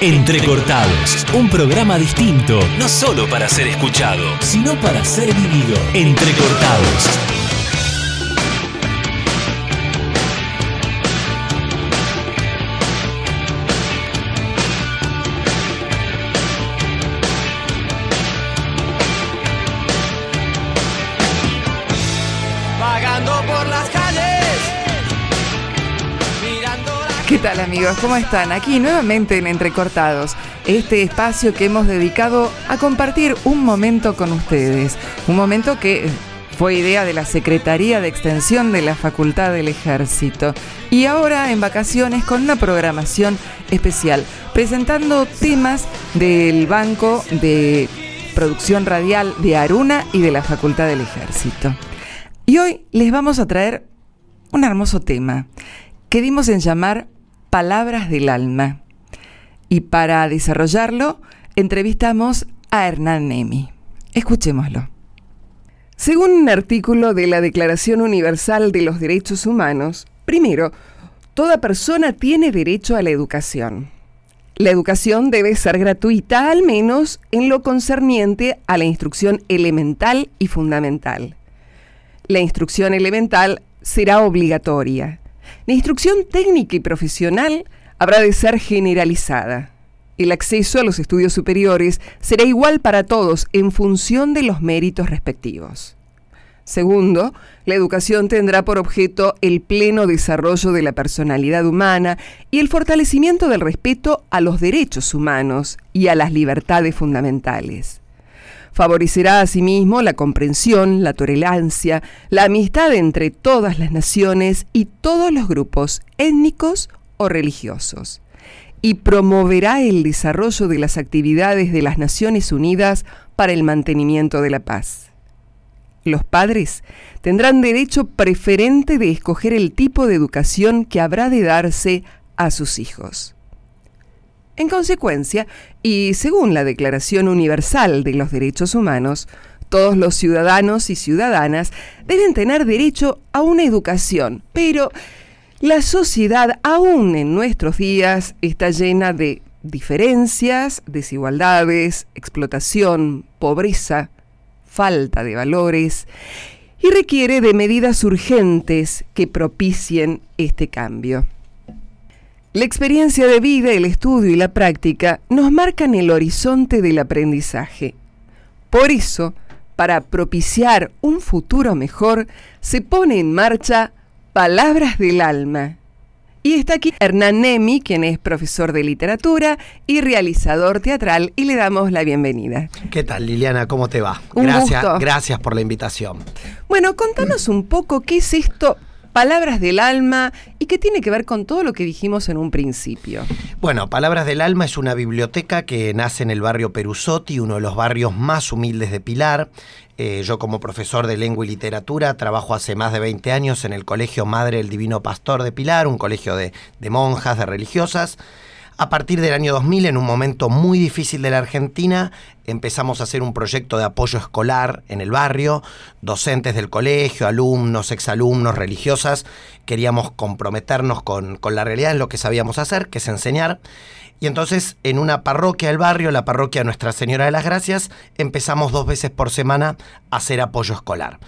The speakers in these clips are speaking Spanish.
Entrecortados, un programa distinto, no solo para ser escuchado, sino para ser vivido. Entrecortados. ¿Qué tal amigos? ¿Cómo están? Aquí nuevamente en Entrecortados, este espacio que hemos dedicado a compartir un momento con ustedes. Un momento que fue idea de la Secretaría de Extensión de la Facultad del Ejército. Y ahora en vacaciones con una programación especial, presentando temas del Banco de Producción Radial de Aruna y de la Facultad del Ejército. Y hoy les vamos a traer un hermoso tema que dimos en llamar Palabras del Alma. Y para desarrollarlo, entrevistamos a Hernán Nemi. Escuchémoslo. Según un artículo de la Declaración Universal de los Derechos Humanos, primero, toda persona tiene derecho a la educación. La educación debe ser gratuita, al menos en lo concerniente a la instrucción elemental y fundamental. La instrucción elemental será obligatoria. La instrucción técnica y profesional habrá de ser generalizada. El acceso a los estudios superiores será igual para todos en función de los méritos respectivos. Segundo, la educación tendrá por objeto el pleno desarrollo de la personalidad humana y el fortalecimiento del respeto a los derechos humanos y a las libertades fundamentales. Favorecerá asimismo la comprensión, la tolerancia, la amistad entre todas las naciones y todos los grupos étnicos o religiosos. Y promoverá el desarrollo de las actividades de las Naciones Unidas para el mantenimiento de la paz. Los padres tendrán derecho preferente de escoger el tipo de educación que habrá de darse a sus hijos. En consecuencia, y según la Declaración Universal de los Derechos Humanos, todos los ciudadanos y ciudadanas deben tener derecho a una educación, pero la sociedad aún en nuestros días está llena de diferencias, desigualdades, explotación, pobreza, falta de valores y requiere de medidas urgentes que propicien este cambio. La experiencia de vida, el estudio y la práctica nos marcan el horizonte del aprendizaje. Por eso, para propiciar un futuro mejor, se pone en marcha Palabras del Alma. Y está aquí Hernán Nemi, quien es profesor de literatura y realizador teatral, y le damos la bienvenida. ¿Qué tal, Liliana? ¿Cómo te va? Un gracias, gusto. gracias por la invitación. Bueno, contanos un poco qué es esto, Palabras del Alma, y qué tiene que ver con todo lo que dijimos en un principio. Bueno, Palabras del Alma es una biblioteca que nace en el barrio Perusotti, uno de los barrios más humildes de Pilar. Eh, yo como profesor de lengua y literatura trabajo hace más de 20 años en el Colegio Madre del Divino Pastor de Pilar, un colegio de, de monjas, de religiosas. A partir del año 2000, en un momento muy difícil de la Argentina, empezamos a hacer un proyecto de apoyo escolar en el barrio. Docentes del colegio, alumnos, exalumnos, religiosas, queríamos comprometernos con, con la realidad en lo que sabíamos hacer, que es enseñar. Y entonces en una parroquia del barrio, la parroquia Nuestra Señora de las Gracias, empezamos dos veces por semana a hacer apoyo escolar.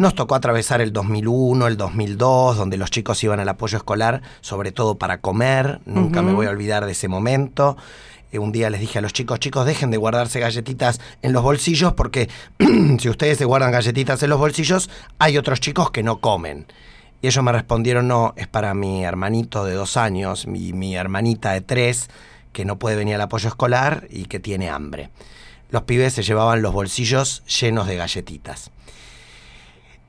Nos tocó atravesar el 2001, el 2002, donde los chicos iban al apoyo escolar, sobre todo para comer. Nunca me voy a olvidar de ese momento. Eh, un día les dije a los chicos, chicos, dejen de guardarse galletitas en los bolsillos porque si ustedes se guardan galletitas en los bolsillos, hay otros chicos que no comen. Y ellos me respondieron, no, es para mi hermanito de dos años, mi, mi hermanita de tres, que no puede venir al apoyo escolar y que tiene hambre. Los pibes se llevaban los bolsillos llenos de galletitas.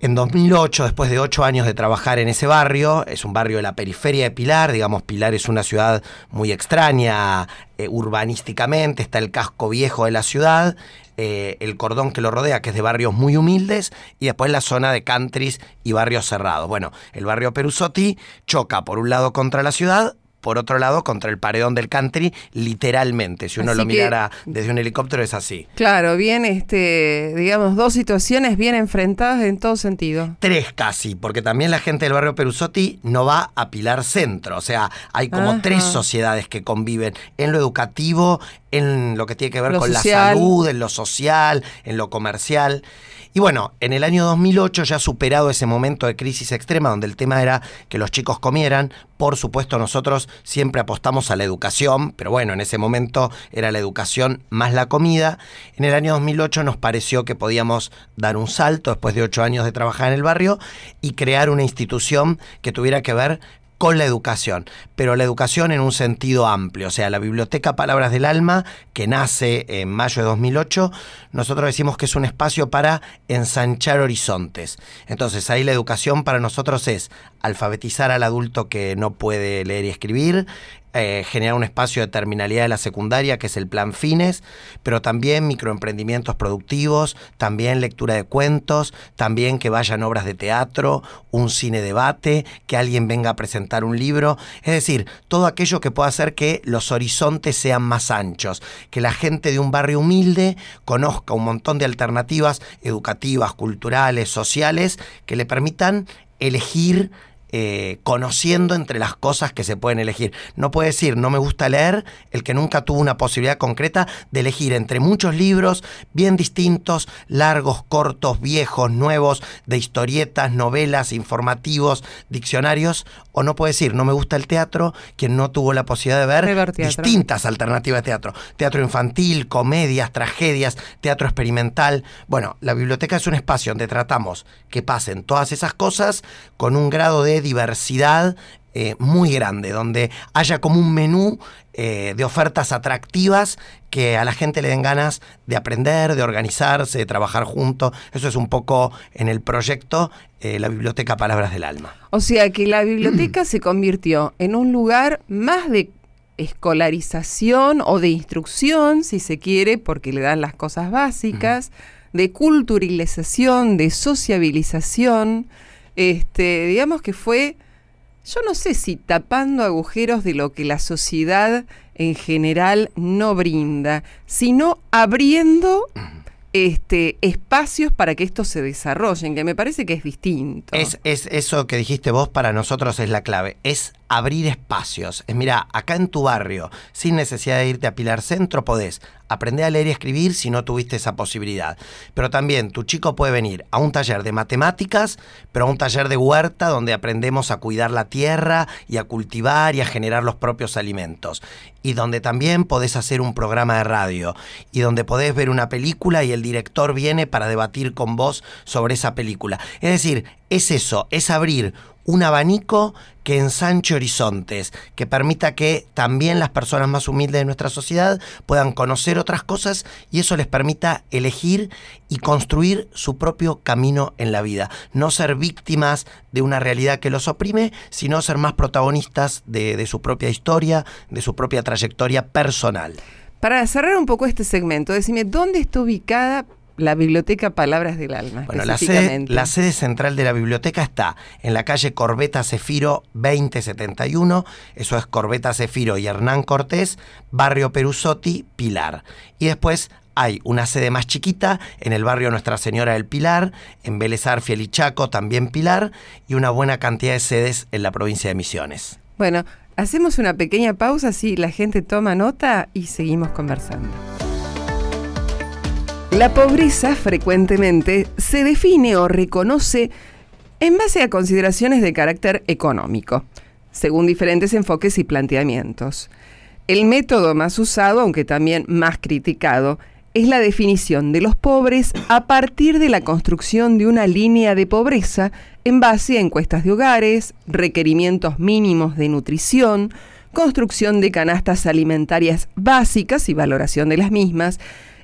En 2008, después de ocho años de trabajar en ese barrio, es un barrio de la periferia de Pilar, digamos, Pilar es una ciudad muy extraña eh, urbanísticamente, está el casco viejo de la ciudad, eh, el cordón que lo rodea, que es de barrios muy humildes, y después la zona de countries y barrios cerrados. Bueno, el barrio Perusotti choca por un lado contra la ciudad, por otro lado, contra el paredón del country, literalmente. Si uno Así lo que- mirara desde un helicóptero es así. Claro, bien, este, digamos, dos situaciones bien enfrentadas en todo sentido. Tres casi, porque también la gente del barrio Perusotti no va a Pilar Centro. O sea, hay como Ajá. tres sociedades que conviven en lo educativo, en lo que tiene que ver Lo con social. la salud, en lo social, en lo comercial. Y bueno, en el año 2008, ya superado ese momento de crisis extrema donde el tema era que los chicos comieran, por supuesto nosotros siempre apostamos a la educación, pero bueno, en ese momento era la educación más la comida. En el año 2008 nos pareció que podíamos dar un salto después de ocho años de trabajar en el barrio y crear una institución que tuviera que ver con la educación, pero la educación en un sentido amplio, o sea, la biblioteca Palabras del Alma, que nace en mayo de 2008, nosotros decimos que es un espacio para ensanchar horizontes. Entonces ahí la educación para nosotros es alfabetizar al adulto que no puede leer y escribir, eh, generar un espacio de terminalidad de la secundaria, que es el plan fines, pero también microemprendimientos productivos, también lectura de cuentos, también que vayan obras de teatro, un cine debate, que alguien venga a presentar un libro, es decir, todo aquello que pueda hacer que los horizontes sean más anchos, que la gente de un barrio humilde conozca un montón de alternativas educativas, culturales, sociales, que le permitan elegir eh, conociendo entre las cosas que se pueden elegir. No puede decir, no me gusta leer, el que nunca tuvo una posibilidad concreta de elegir entre muchos libros bien distintos, largos, cortos, viejos, nuevos, de historietas, novelas, informativos, diccionarios, o no puede decir, no me gusta el teatro, quien no tuvo la posibilidad de ver, ver distintas alternativas de teatro. Teatro infantil, comedias, tragedias, teatro experimental. Bueno, la biblioteca es un espacio donde tratamos que pasen todas esas cosas con un grado de diversidad eh, muy grande, donde haya como un menú eh, de ofertas atractivas que a la gente le den ganas de aprender, de organizarse, de trabajar juntos. Eso es un poco en el proyecto eh, la Biblioteca Palabras del Alma. O sea que la biblioteca se convirtió en un lugar más de escolarización o de instrucción, si se quiere, porque le dan las cosas básicas, de culturalización, de sociabilización. Este, digamos que fue, yo no sé si tapando agujeros de lo que la sociedad en general no brinda, sino abriendo este, espacios para que esto se desarrollen, que me parece que es distinto. Es, es eso que dijiste vos para nosotros es la clave, es abrir espacios. Es mira, acá en tu barrio, sin necesidad de irte a Pilar Centro, podés aprender a leer y escribir si no tuviste esa posibilidad. Pero también tu chico puede venir a un taller de matemáticas, pero a un taller de huerta donde aprendemos a cuidar la tierra y a cultivar y a generar los propios alimentos. Y donde también podés hacer un programa de radio y donde podés ver una película y el director viene para debatir con vos sobre esa película. Es decir, es eso, es abrir un abanico que ensanche horizontes, que permita que también las personas más humildes de nuestra sociedad puedan conocer otras cosas y eso les permita elegir y construir su propio camino en la vida. No ser víctimas de una realidad que los oprime, sino ser más protagonistas de, su propia historia, de su propia trayectoria personal. Para cerrar un poco este segmento, decime, ¿dónde está ubicada la biblioteca Palabras del Alma? Bueno, la sede, específicamente? la sede central de la biblioteca está en la calle Corbeta Cefiro 2071, eso es Corbeta Cefiro y Hernán Cortés, barrio Perusotti, Pilar. Y después hay una sede más chiquita en el barrio Nuestra Señora del Pilar, en Vélez Arfiel y Chaco, también Pilar, y una buena cantidad de sedes en la provincia de Misiones. Bueno, hacemos una pequeña pausa, así la gente toma nota y seguimos conversando. La pobreza frecuentemente se define o reconoce en base a consideraciones de carácter económico, según diferentes enfoques y planteamientos. El método más usado, aunque también más criticado, es la definición de los pobres a partir de la construcción de una línea de pobreza en base a encuestas de hogares, requerimientos mínimos de nutrición, construcción de canastas alimentarias básicas y valoración de las mismas,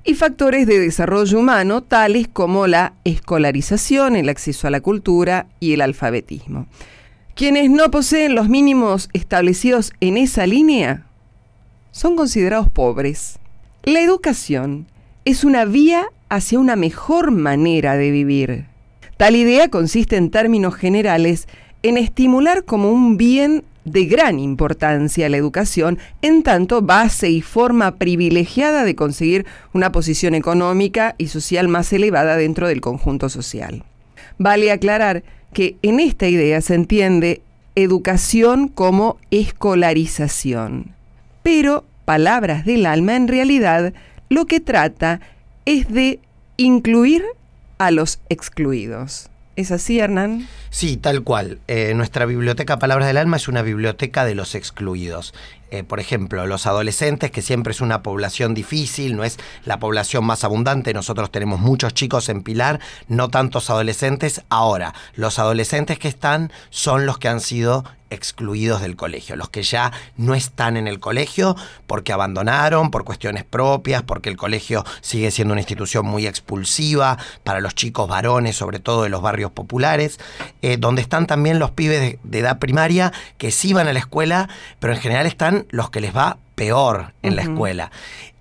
y factores de desarrollo humano tales como la escolarización, el acceso a la cultura y el alfabetismo. Quienes no poseen los mínimos establecidos en esa línea son considerados pobres. La educación es una vía hacia una mejor manera de vivir. Tal idea consiste en términos generales en estimular como un bien de gran importancia la educación, en tanto base y forma privilegiada de conseguir una posición económica y social más elevada dentro del conjunto social. Vale aclarar que en esta idea se entiende educación como escolarización. Pero, palabras del alma, en realidad lo que trata es de incluir a los excluidos. ¿Es así, Hernán? Sí, tal cual. Eh, nuestra biblioteca Palabras del Alma es una biblioteca de los excluidos. Eh, por ejemplo, los adolescentes, que siempre es una población difícil, no es la población más abundante. Nosotros tenemos muchos chicos en Pilar, no tantos adolescentes. Ahora, los adolescentes que están son los que han sido excluidos del colegio, los que ya no están en el colegio porque abandonaron, por cuestiones propias, porque el colegio sigue siendo una institución muy expulsiva para los chicos varones, sobre todo de los barrios populares, eh, donde están también los pibes de, edad primaria que sí van a la escuela, pero en general están los que les va peor en la escuela,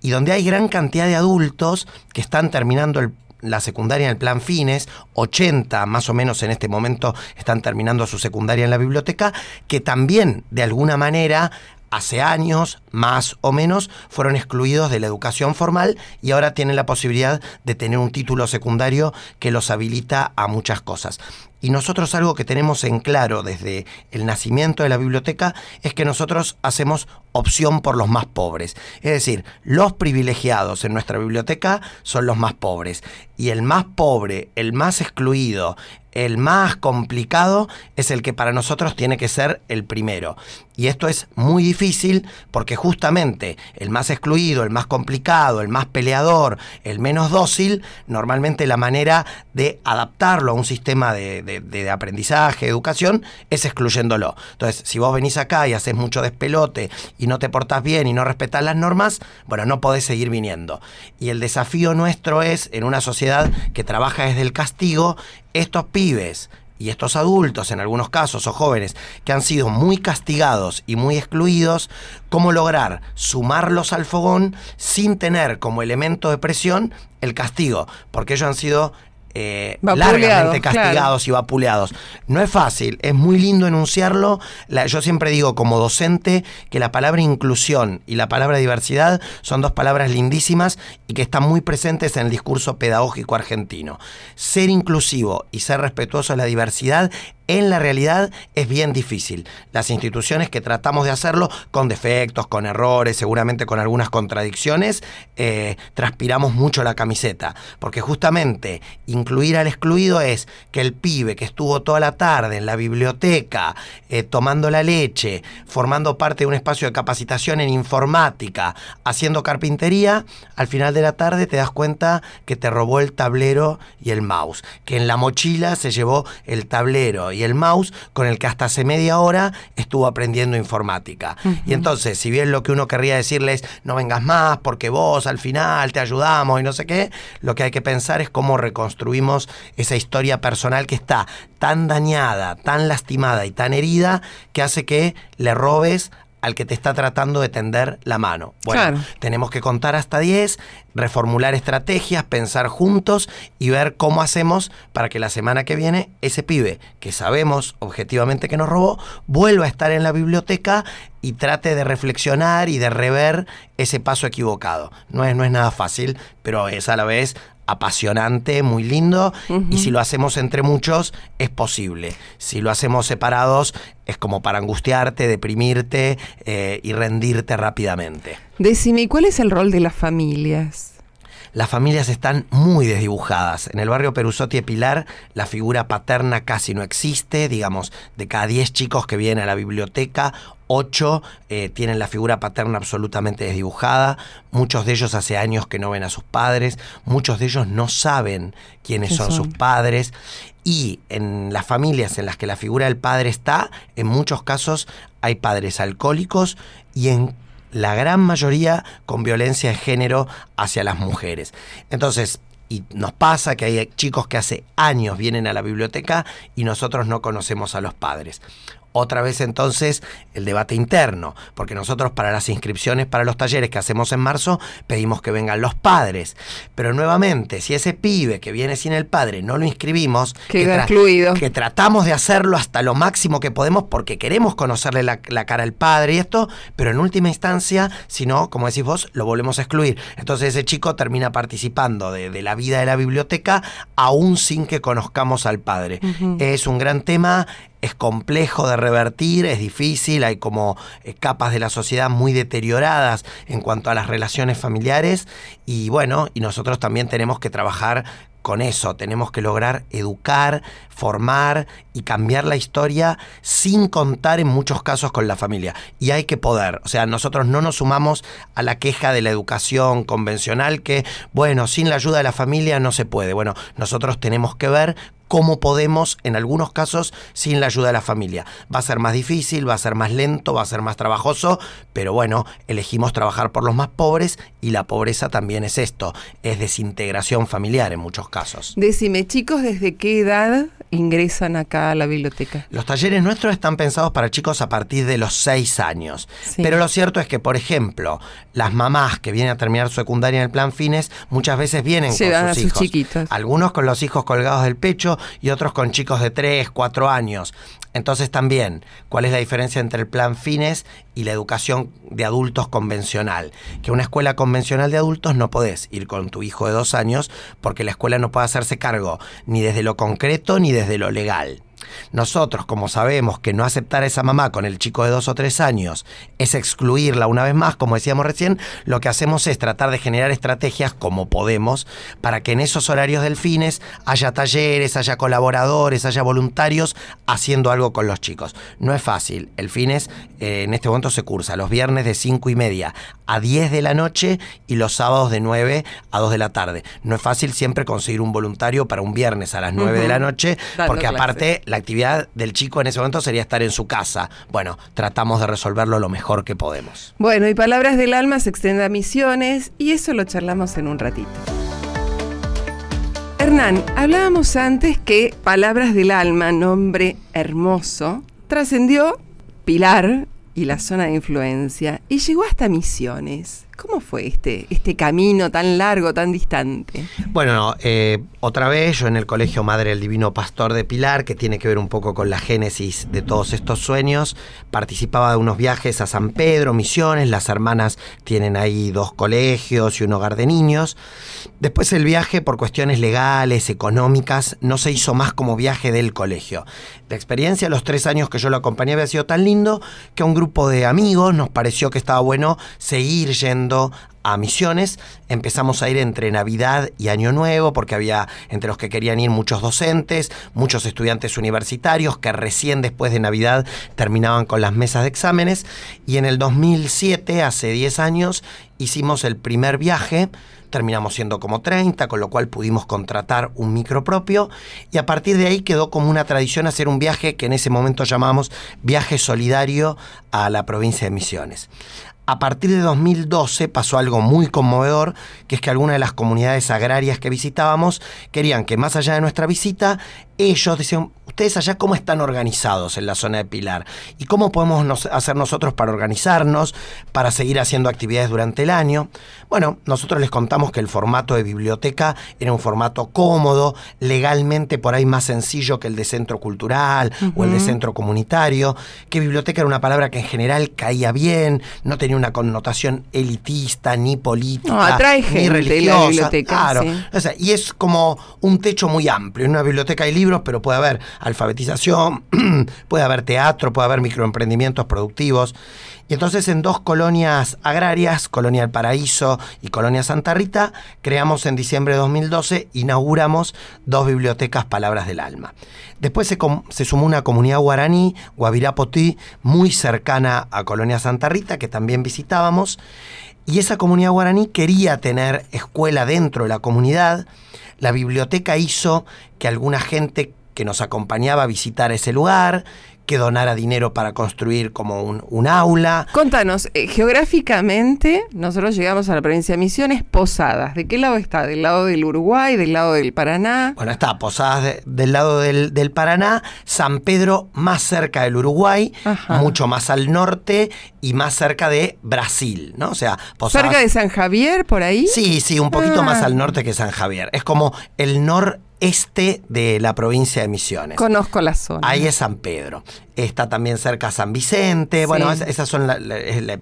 y donde hay gran cantidad de adultos que están terminando el la secundaria en el plan fines, 80 más o menos en este momento están terminando su secundaria en la biblioteca, que también de alguna manera hace años, más o menos, fueron excluidos de la educación formal y ahora tienen la posibilidad de tener un título secundario que los habilita a muchas cosas. Y nosotros algo que tenemos en claro desde el nacimiento de la biblioteca es que nosotros hacemos opción por los más pobres. Es decir, los privilegiados en nuestra biblioteca son los más pobres. Y el más pobre, el más excluido, el más complicado es el que para nosotros tiene que ser el primero. Y esto es muy difícil porque justamente el más excluido, el más complicado, el más peleador, el menos dócil, normalmente la manera de adaptarlo a un sistema de, de, aprendizaje, educación, es excluyéndolo. Entonces, si vos venís acá y haces mucho despelote y no te portás bien y no respetás las normas, bueno, no podés seguir viniendo. Y el desafío nuestro es, en una sociedad que trabaja desde el castigo, estos pibes y estos adultos, en algunos casos, o jóvenes, que han sido muy castigados y muy excluidos, cómo lograr sumarlos al fogón sin tener como elemento de presión el castigo, porque ellos han sido eh, largamente castigados y vapuleados. No es fácil, es muy lindo enunciarlo. yo siempre digo como docente que la palabra inclusión y la palabra diversidad son dos palabras lindísimas y que están muy presentes en el discurso pedagógico argentino. Ser inclusivo y ser respetuoso de la diversidad en la realidad es bien difícil. Las instituciones que tratamos de hacerlo con defectos, con errores, seguramente con algunas contradicciones, eh, transpiramos mucho la camiseta, porque justamente incluir al excluido es que el pibe que estuvo toda la tarde en la biblioteca, eh, tomando la leche, formando parte de un espacio de capacitación en informática, haciendo carpintería, al final de la tarde te das cuenta que te robó el tablero y el mouse, que en la mochila se llevó el tablero y el mouse con el que hasta hace media hora estuvo aprendiendo informática. Y entonces, si bien lo que uno querría decirles, no vengas más porque vos al final te ayudamos y no sé qué, lo que hay que pensar es cómo reconstruimos esa historia personal que está tan dañada, tan lastimada y tan herida que hace que le robes al que te está tratando de tender la mano. Bueno, tenemos que contar hasta 10, reformular estrategias, pensar juntos y ver cómo hacemos para que la semana que viene ese pibe que sabemos objetivamente que nos robó vuelva a estar en la biblioteca y trate de reflexionar y de rever ese paso equivocado. No es, no es nada fácil, pero es a la vez apasionante, muy lindo, y si lo hacemos entre muchos, es posible. Si lo hacemos separados, es como para angustiarte, deprimirte eh, y rendirte rápidamente. Decime, ¿cuál es el rol de las familias? Las familias están muy desdibujadas. En el barrio Perusotti de Pilar, la figura paterna casi no existe. Digamos, de cada 10 chicos que vienen a la biblioteca, 8 eh, tienen la figura paterna absolutamente desdibujada. Muchos de ellos hace años que no ven a sus padres. Muchos de ellos no saben quiénes son, sus padres. Y en las familias en las que la figura del padre está, en muchos casos hay padres alcohólicos y en la gran mayoría con violencia de género hacia las mujeres. Entonces, y nos pasa que hay chicos que hace años vienen a la biblioteca y nosotros no conocemos a los padres. Otra vez entonces el debate interno, porque nosotros para las inscripciones para los talleres que hacemos en marzo pedimos que vengan los padres, pero nuevamente, si ese pibe que viene sin el padre no lo inscribimos, queda excluido. Que tratamos de hacerlo hasta lo máximo que podemos porque queremos conocerle la, cara al padre y esto, pero en última instancia, si no, como decís vos, lo volvemos a excluir. Entonces ese chico termina participando de, la vida de la biblioteca aún sin que conozcamos al padre. Es un gran tema es complejo de revertir, es difícil, hay como capas de la sociedad muy deterioradas en cuanto a las relaciones familiares y bueno, y nosotros también tenemos que trabajar con eso, tenemos que lograr educar, formar y cambiar la historia sin contar en muchos casos con la familia. Y hay que poder, o sea, nosotros no nos sumamos a la queja de la educación convencional que, bueno, sin la ayuda de la familia no se puede. Bueno, nosotros tenemos que ver cómo podemos, en algunos casos, sin la ayuda de la familia. Va a ser más difícil, va a ser más lento, va a ser más trabajoso, pero bueno, elegimos trabajar por los más pobres y la pobreza también es esto, es desintegración familiar en muchos casos. Decime, chicos, ¿desde qué edad ingresan acá a la biblioteca? Los talleres nuestros están pensados para chicos a partir de los 6 años, pero lo cierto es que, por ejemplo, las mamás que vienen a terminar su secundaria en el plan fines muchas veces vienen con sus, a sus hijos. Chiquitos. Algunos con los hijos colgados del pecho, y otros con chicos de 3, 4 años. Entonces también, ¿cuál es la diferencia entre el plan fines y la educación de adultos convencional? Que una escuela convencional de adultos no podés ir con tu hijo de dos años porque la escuela no puede hacerse cargo ni desde lo concreto ni desde lo legal. Nosotros, como sabemos que no aceptar a esa mamá con el chico de dos o tres años es excluirla una vez más, como decíamos recién, lo que hacemos es tratar de generar estrategias como podemos para que en esos horarios del fines haya talleres, haya colaboradores, haya voluntarios haciendo algo con los chicos. No es fácil. El fines eh, en este momento se cursa los viernes de cinco y media a 10 de la noche y los sábados de 9 a 2 de la tarde. No es fácil siempre conseguir un voluntario para un viernes a las 9 de la noche, porque aparte la actividad del chico en ese momento sería estar en su casa. Bueno, tratamos de resolverlo lo mejor que podemos. Bueno, y Palabras del Alma se extiende a misiones y eso lo charlamos en un ratito. Hernán, hablábamos antes que Palabras del Alma, nombre hermoso, trascendió Pilar y la zona de influencia y llegó hasta Misiones. ¿Cómo fue este, este camino tan largo, tan distante? Bueno, eh, otra vez yo en el Colegio Madre del Divino Pastor de Pilar, que tiene que ver un poco con la génesis de todos estos sueños, participaba de unos viajes a San Pedro, Misiones, las hermanas tienen ahí dos colegios y un hogar de niños. Después el viaje, por cuestiones legales, económicas, no se hizo más como viaje del colegio. La experiencia, los tres años que yo lo acompañé, había sido tan lindo que a un grupo de amigos nos pareció que estaba bueno seguir yendo a misiones. Empezamos a ir entre Navidad y Año Nuevo, porque había entre los que querían ir muchos docentes, muchos estudiantes universitarios que recién después de Navidad terminaban con las mesas de exámenes. Y en el 2007, hace 10 años, hicimos el primer viaje. Terminamos siendo como 30, con lo cual pudimos contratar un micro propio y a partir de ahí quedó como una tradición hacer un viaje que en ese momento llamamos viaje solidario a la provincia de Misiones. A partir de 2012 pasó algo muy conmovedor, que es que algunas de las comunidades agrarias que visitábamos querían que más allá de nuestra visita, ellos decían, ustedes allá cómo están organizados en la zona de Pilar y cómo podemos hacer nosotros para organizarnos, para seguir haciendo actividades durante el año. Bueno, nosotros les contamos que el formato de biblioteca era un formato cómodo, legalmente por ahí más sencillo que el de centro cultural o el de centro comunitario, que biblioteca era una palabra que en general caía bien, no tenía una connotación elitista, ni política, ni religiosa. La biblioteca, claro. y es como un techo muy amplio. En una biblioteca hay libros, pero puede haber alfabetización, puede haber teatro, puede haber microemprendimientos productivos. Y entonces en dos colonias agrarias, Colonia El Paraíso y Colonia Santa Rita, creamos en diciembre de 2012, inauguramos dos bibliotecas Palabras del Alma. Después se, sumó una comunidad guaraní, Guavirapotí, muy cercana a Colonia Santa Rita, que también visitábamos. Y esa comunidad guaraní quería tener escuela dentro de la comunidad. La biblioteca hizo que alguna gente que nos acompañaba a visitar ese lugar, que donara dinero para construir como un, un aula. Contanos, eh, geográficamente, nosotros llegamos a la provincia de Misiones, Posadas. ¿De qué lado está? ¿Del lado del Uruguay? ¿Del lado del Paraná? Bueno, está Posadas de- del lado del, del Paraná, San Pedro más cerca del Uruguay, Ajá. mucho más al norte y más cerca de Brasil, ¿no? O sea, Posadas... ¿Cerca de San Javier, por ahí? Sí, sí, un poquito Ah. más al norte que San Javier. Es como el noreste de la provincia de Misiones. Conozco la zona. Ahí es San Pedro. Está también cerca San Vicente. Bueno, Sí. es- esas son la- la- es la-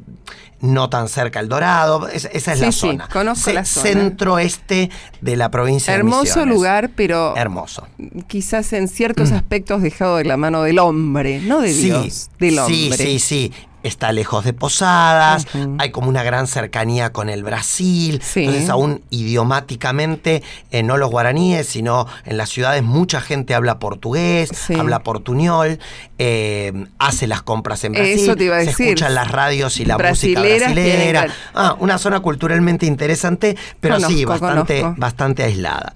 no tan cerca el Dorado. es- esa es Sí, la sí, zona. conozco la zona. Centro-este de la provincia de Hermoso Misiones. lugar, pero Hermoso. quizás en ciertos aspectos dejado de la mano del hombre, no de Dios, del hombre. Sí, sí, sí. Está lejos de Posadas, hay como una gran cercanía con el Brasil. Sí. Entonces, aún idiomáticamente, eh, no los guaraníes, sino en las ciudades, mucha gente habla portugués, Sí. habla portuñol, eh, hace las compras en Brasil. Eso te iba a Se decir. escuchan las radios y la Brasileras música brasilera. Ah, una zona culturalmente interesante, pero sí, Conozco, bastante, conozco. bastante aislada.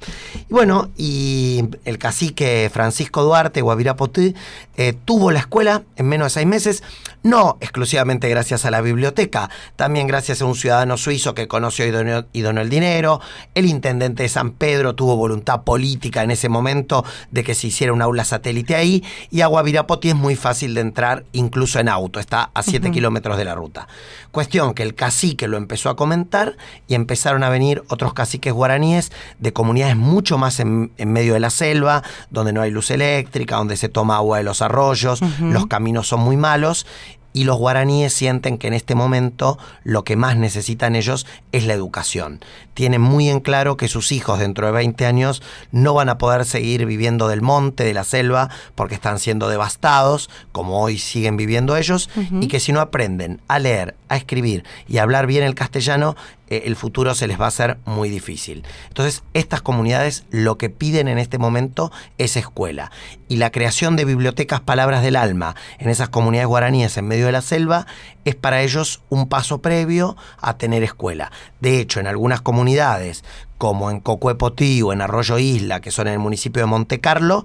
Y bueno, y el cacique Francisco Duarte, Guavirapotí, eh, tuvo la escuela en menos de seis meses, no exclusivamente gracias a la biblioteca, también gracias a un ciudadano suizo que conoció y donó, y donó el dinero. El intendente de San Pedro tuvo voluntad política en ese momento de que se hiciera un aula satélite ahí, y a Guavirapotí es muy fácil de entrar, incluso en auto, está a 7 kilómetros de la ruta. Cuestión que el cacique lo empezó a comentar y empezaron a venir otros caciques guaraníes de comunidades mucho más en, en medio de la selva, donde no hay luz eléctrica, donde se toma agua de los arroyos, los caminos son muy malos. Y los guaraníes sienten que en este momento lo que más necesitan ellos es la educación. Tienen muy en claro que sus hijos dentro de 20 años no van a poder seguir viviendo del monte, de la selva, porque están siendo devastados, como hoy siguen viviendo ellos, y que si no aprenden a leer, a escribir y a hablar bien el castellano, eh, el futuro se les va a hacer muy difícil. Entonces, estas comunidades lo que piden en este momento es escuela. Y la creación de bibliotecas Palabras del Alma en esas comunidades guaraníes en medio de la selva es para ellos un paso previo a tener escuela. De hecho, en algunas comunidades, como en Cocuepotí o en Arroyo Isla, que son en el municipio de Monte Carlo,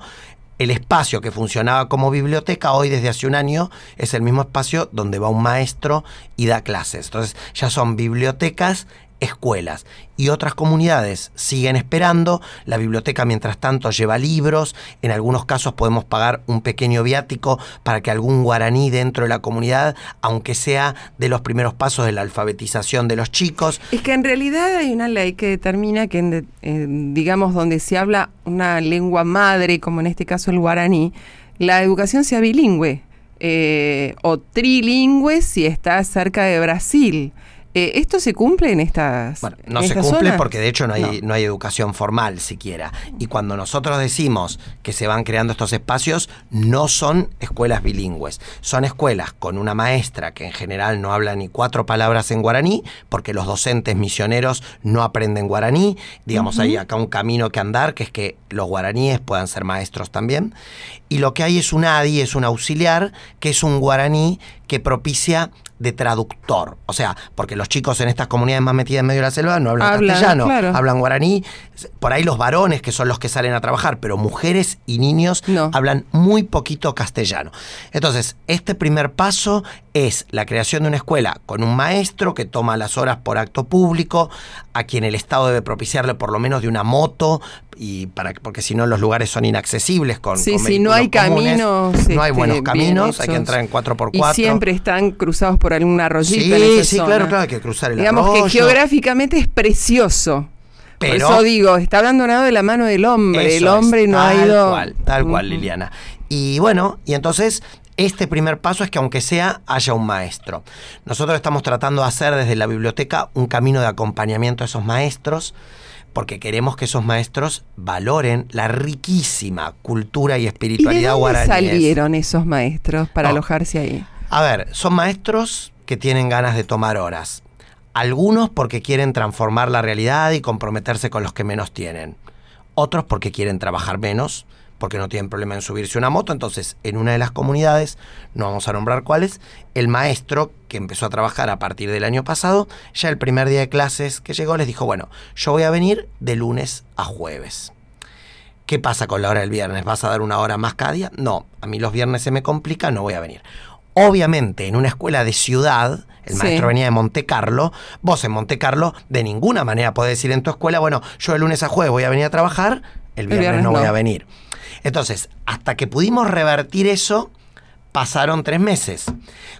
el espacio que funcionaba como biblioteca hoy desde hace un año es el mismo espacio donde va un maestro y da clases. Entonces ya son bibliotecas, escuelas. Y otras comunidades siguen esperando. La biblioteca mientras tanto lleva libros. En algunos casos podemos pagar un pequeño viático para que algún guaraní dentro de la comunidad, aunque sea de los primeros pasos de la alfabetización de los chicos, Es que en realidad hay una ley que determina que, en digamos, donde se habla una lengua madre, como en este caso el guaraní, la educación sea bilingüe eh, o trilingüe si está cerca de Brasil. Eh, ¿Esto se cumple en estas Bueno, no en se cumple porque de hecho no hay, No. no. hay educación formal siquiera. Y cuando nosotros decimos que se van creando estos espacios, no son escuelas bilingües. Son escuelas con una maestra que en general no habla ni cuatro palabras en guaraní, porque los docentes misioneros no aprenden guaraní. Digamos, hay acá un camino que andar, que es que los guaraníes puedan ser maestros también. Y lo que hay es un ADI, es un auxiliar, que es un guaraní que propicia de traductor. O sea, porque los chicos en estas comunidades más metidas en medio de la selva no hablan, Hablan, castellano, claro. hablan guaraní. Por ahí los varones, que son los que salen a trabajar, pero mujeres y niños No. hablan muy poquito castellano. Entonces, este primer paso es la creación de una escuela con un maestro que toma las horas por acto público, a quien el Estado debe propiciarle por lo menos de una moto, y para porque si no los lugares son inaccesibles con Sí, con sí, no hay comunes. caminos. no hay este, buenos caminos, hay que entrar en 4x4. Y siempre están cruzados por algún arroyito. en Sí, esa sí, zona. claro, claro, hay que cruzar el Digamos arroyo. que geográficamente es precioso. Pero- Por eso digo, está abandonado de la mano del hombre. el es, hombre no ha ido. Cual, tal cual. Liliana. Y bueno, y entonces este primer paso es que aunque sea haya un maestro. Nosotros estamos tratando de hacer desde la biblioteca un camino de acompañamiento a esos maestros porque queremos que esos maestros valoren la riquísima cultura y ¿Y de espiritualidad dónde guaraníes. salieron esos maestros para No. alojarse ahí? A ver, son maestros que tienen ganas de tomar horas. Algunos porque quieren transformar la realidad y comprometerse con los que menos tienen. Otros porque quieren trabajar menos, porque no tienen problema en subirse una moto. Entonces, en una de las comunidades, no vamos a nombrar cuáles, el maestro que empezó a trabajar a partir del año pasado, ya el primer día de clases que llegó les dijo, bueno, yo voy a venir de lunes a jueves. ¿Qué pasa con la hora del viernes? ¿Vas a dar una hora más cada día? No, a mí los viernes se me complica, no voy a venir. Obviamente, en una escuela de ciudad, el Sí. maestro venía de Monte Carlo, vos en Monte Carlo de ninguna manera podés decir en tu escuela, bueno, yo de lunes a jueves voy a venir a trabajar, el viernes, viernes no, voy a venir. Entonces, hasta que pudimos revertir eso, pasaron tres meses.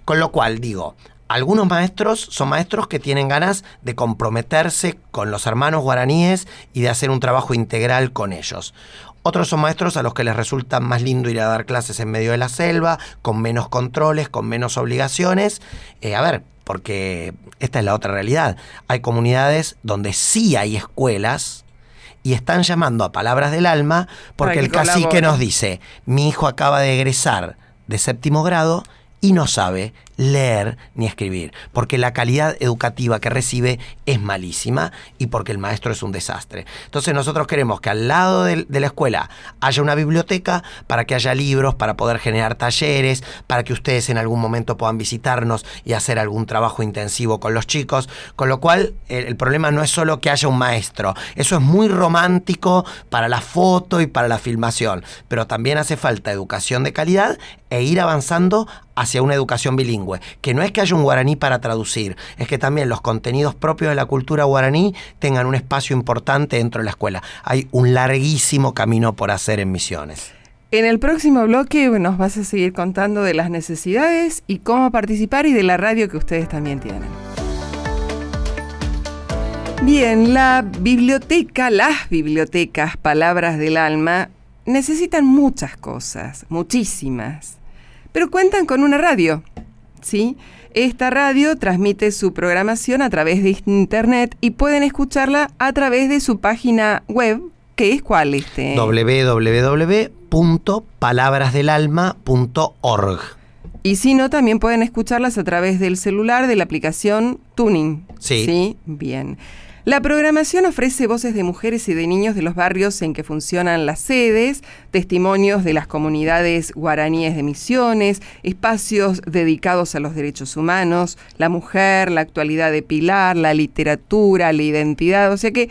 Con lo cual, digo, algunos maestros son maestros que tienen ganas de comprometerse con los hermanos guaraníes y de hacer un trabajo integral con ellos. Otros son maestros a los que les resulta más lindo ir a dar clases en medio de la selva, con menos controles, con menos obligaciones. Eh, a ver, porque esta es la otra realidad. Hay comunidades donde sí hay escuelas y están llamando a palabras del alma porque el cacique nos dice, mi hijo acaba de egresar de séptimo grado y no sabe leer ni escribir, porque la calidad educativa que recibe es malísima y porque el maestro es un desastre. Entonces nosotros queremos que al lado de, la escuela haya una biblioteca para que haya libros, para poder generar talleres, para que ustedes en algún momento puedan visitarnos y hacer algún trabajo intensivo con los chicos, con lo cual el, el problema no es solo que haya un maestro, eso es muy romántico para la foto y para la filmación, pero también hace falta educación de calidad e ir avanzando hacia una educación bilingüe, que no es que haya un guaraní para traducir, es que también los contenidos propios de la cultura guaraní tengan un espacio importante dentro de la escuela. Hay un larguísimo camino por hacer en Misiones. En el próximo bloque nos vas a seguir contando de las necesidades y cómo participar y de la radio que ustedes también tienen. Bien, la biblioteca, las bibliotecas Palabras del Alma, necesitan muchas cosas, muchísimas, pero cuentan con una radio, ¿sí? Esta radio transmite su programación a través de internet y pueden escucharla a través de su página web, que es cuál este. www.palabrasdelalma.org. Y si no, también pueden escucharlas a través del celular de la aplicación Tuning. Sí. bien. La programación ofrece voces de mujeres y de niños de los barrios en que funcionan las sedes, testimonios de las comunidades guaraníes de misiones, espacios dedicados a los derechos humanos, la mujer, la actualidad de Pilar, la literatura, la identidad. O sea que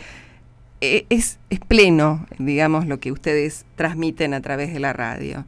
eh, es, es pleno, digamos, lo que ustedes transmiten a través de la radio.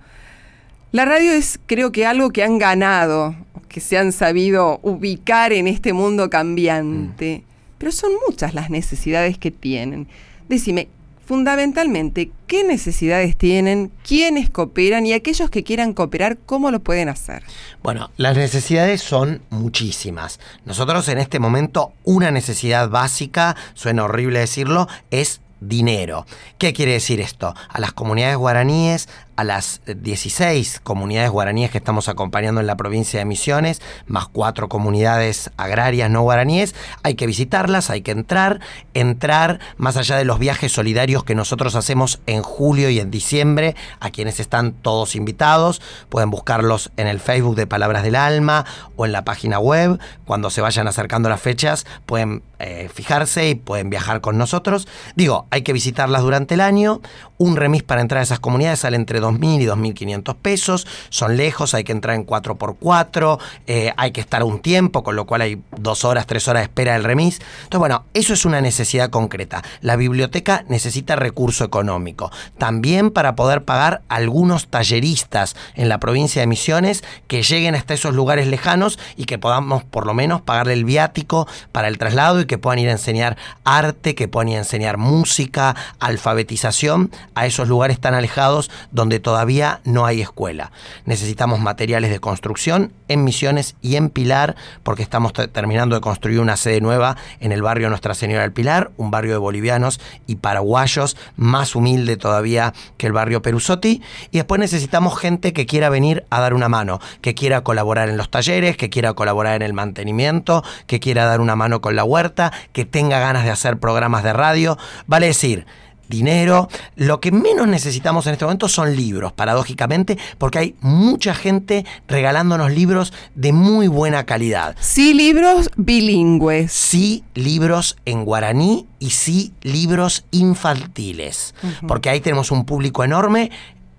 La radio es, creo que, algo que han ganado, que se han sabido ubicar en este mundo cambiante. Pero son muchas las necesidades que tienen. Decime, fundamentalmente, ¿qué necesidades tienen? ¿Quiénes cooperan? Y aquellos que quieran cooperar, ¿cómo lo pueden hacer? Bueno, las necesidades son muchísimas. Nosotros en este momento una necesidad básica, suena horrible decirlo, es dinero. ¿Qué quiere decir esto? A las comunidades guaraníes, a las 16 comunidades guaraníes que estamos acompañando en la provincia de Misiones, más cuatro comunidades agrarias no guaraníes, hay que visitarlas, hay que entrar, entrar más allá de los viajes solidarios que nosotros hacemos en julio y en diciembre, a quienes están todos invitados, pueden buscarlos en el Facebook de Palabras del Alma o en la página web, cuando se vayan acercando las fechas pueden eh, fijarse y pueden viajar con nosotros. Digo, hay que visitarlas durante el año, un remis para entrar a esas comunidades sale entre 2.000 y 2.500 pesos, son lejos, hay que entrar en 4x4, eh, hay que estar un tiempo, con lo cual hay dos horas, tres horas de espera del remis. Entonces, bueno, eso es una necesidad concreta. La biblioteca necesita recurso económico, también para poder pagar algunos talleristas en la provincia de Misiones que lleguen hasta esos lugares lejanos y que podamos por lo menos pagarle el viático para el traslado y que puedan ir a enseñar arte, que puedan ir a enseñar música, alfabetización a esos lugares tan alejados donde todavía no hay escuela. Necesitamos materiales de construcción en Misiones y en Pilar, porque estamos te- terminando de construir una sede nueva en el barrio Nuestra Señora del Pilar, un barrio de bolivianos y paraguayos, más humilde todavía que el barrio Perusotti. Y después necesitamos gente que quiera venir a dar una mano, que quiera colaborar en los talleres, que quiera colaborar en el mantenimiento, que quiera dar una mano con la huerta, que tenga ganas de hacer programas de radio. Vale decir, dinero. Lo que menos necesitamos en este momento son libros, paradójicamente, porque hay mucha gente regalándonos libros de muy buena calidad. Sí, libros bilingües. Sí, libros en guaraní y sí, libros infantiles, porque ahí tenemos un público enorme.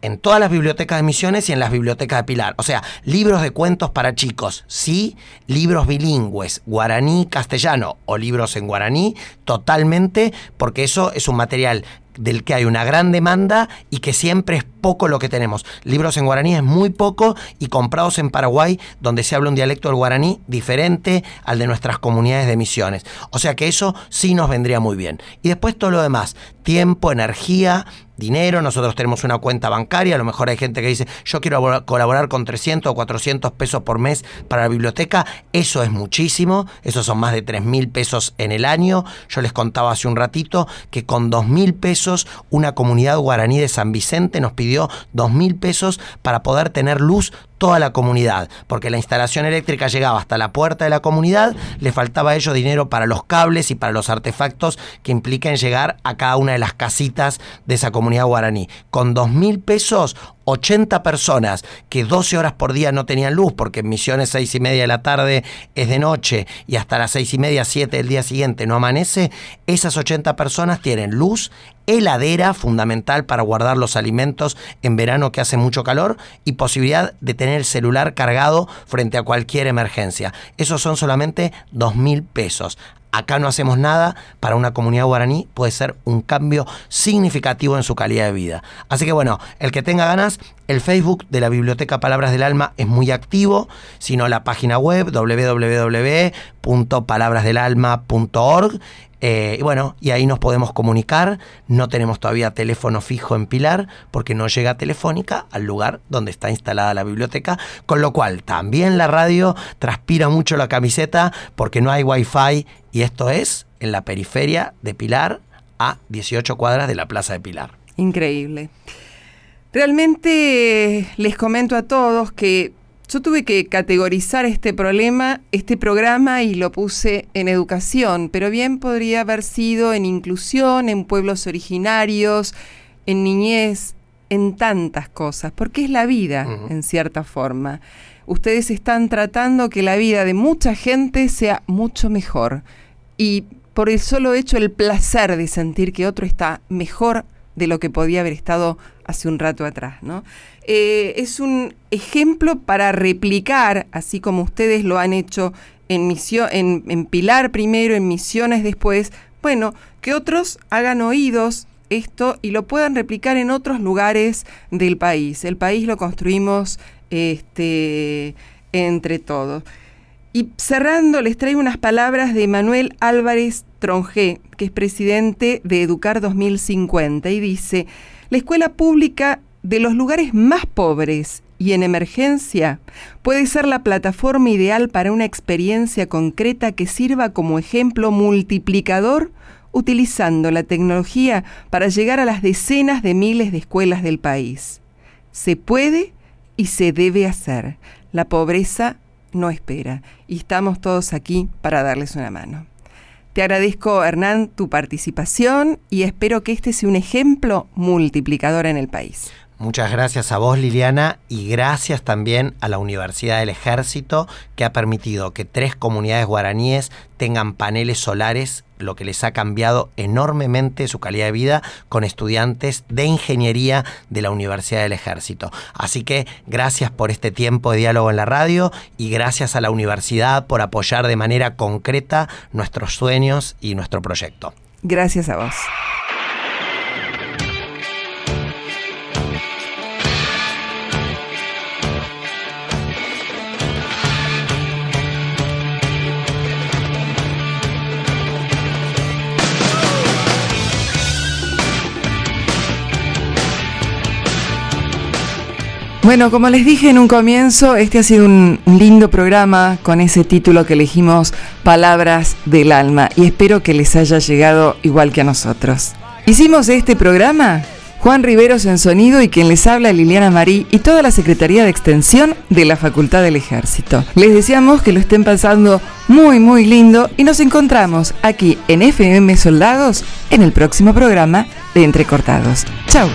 En todas las bibliotecas de Misiones y en las bibliotecas de Pilar. O sea, libros de cuentos para chicos, sí, libros bilingües, guaraní, castellano o libros en guaraní, totalmente, porque eso es un material del que hay una gran demanda y que siempre es poco lo que tenemos. Libros en guaraní es muy poco y comprados en Paraguay, donde se habla un dialecto del guaraní diferente al de nuestras comunidades de misiones. O sea que eso sí nos vendría muy bien. Y después todo lo demás, tiempo, energía, dinero, nosotros tenemos una cuenta bancaria, a lo mejor hay gente que dice, yo quiero colaborar con 300 o 400 pesos por mes para la biblioteca, eso es muchísimo, esos son más de 3 mil pesos en el año, yo les contaba hace un ratito que con 2 mil pesos una comunidad guaraní de San Vicente nos pidió 2 mil pesos para poder tener luz toda la comunidad, porque la instalación eléctrica llegaba hasta la puerta de la comunidad, le faltaba a ellos dinero para los cables y para los artefactos que impliquen llegar a cada una de las casitas de esa comunidad guaraní. Con dos mil pesos 80 personas que 12 horas por día no tenían luz, porque en Misiones 6 y media de la tarde es de noche y hasta las 6 y media, 7 del día siguiente no amanece, esas 80 personas tienen luz, heladera fundamental para guardar los alimentos en verano que hace mucho calor y posibilidad de tener el celular cargado frente a cualquier emergencia. Esos son solamente 2 mil pesos acá no hacemos nada, para una comunidad guaraní puede ser un cambio significativo en su calidad de vida. Así que bueno, el que tenga ganas, el Facebook de la Biblioteca Palabras del Alma es muy activo, sino la página web www.palabrasdelalma.org eh, y bueno, y ahí nos podemos comunicar. No tenemos todavía teléfono fijo en Pilar porque no llega telefónica al lugar donde está instalada la biblioteca. Con lo cual, también la radio transpira mucho la camiseta porque no hay wifi y esto es en la periferia de Pilar a 18 cuadras de la Plaza de Pilar. Increíble. Realmente les comento a todos que yo tuve que categorizar este problema, este programa y lo puse en educación, pero bien podría haber sido en inclusión, en pueblos originarios, en niñez, en tantas cosas, porque es la vida, en cierta forma. Ustedes están tratando que la vida de mucha gente sea mucho mejor. Y por el solo hecho, el placer de sentir que otro está mejor de lo que podía haber estado hace un rato atrás, ¿no? Eh, es un ejemplo para replicar, así como ustedes lo han hecho en, misión, en, Pilar primero, en Misiones después, bueno, que otros hagan oídos esto y lo puedan replicar en otros lugares del país. El país lo construimos este, entre todos. Y cerrando, les traigo unas palabras de Manuel Álvarez Tronjé, que es presidente de Educar 2050, y dice, la escuela pública de los lugares más pobres y en emergencia puede ser la plataforma ideal para una experiencia concreta que sirva como ejemplo multiplicador utilizando la tecnología para llegar a las decenas de miles de escuelas del país. Se puede y se debe hacer. La pobreza no espera y estamos todos aquí para darles una mano. Te agradezco, Hernán, tu participación y espero que este sea un ejemplo multiplicador en el país. Muchas gracias a vos, Liliana, y gracias también a la Universidad del Ejército, que ha permitido que tres comunidades guaraníes tengan paneles solares, lo que les ha cambiado enormemente su calidad de vida con estudiantes de ingeniería de la Universidad del Ejército. Así que gracias por este tiempo de diálogo en la radio y gracias a la universidad por apoyar de manera concreta nuestros sueños y nuestro proyecto. Gracias a vos. Bueno, como les dije en un comienzo, este ha sido un lindo programa con ese título que elegimos, Palabras del Alma, y espero que les haya llegado igual que a nosotros. Hicimos este programa Juan Riveros en sonido y quien les habla Liliana Marí y toda la Secretaría de Extensión de la Facultad del Ejército. Les deseamos que lo estén pasando muy muy lindo y nos encontramos aquí en FM Soldados en el próximo programa de Entrecortados. Chao.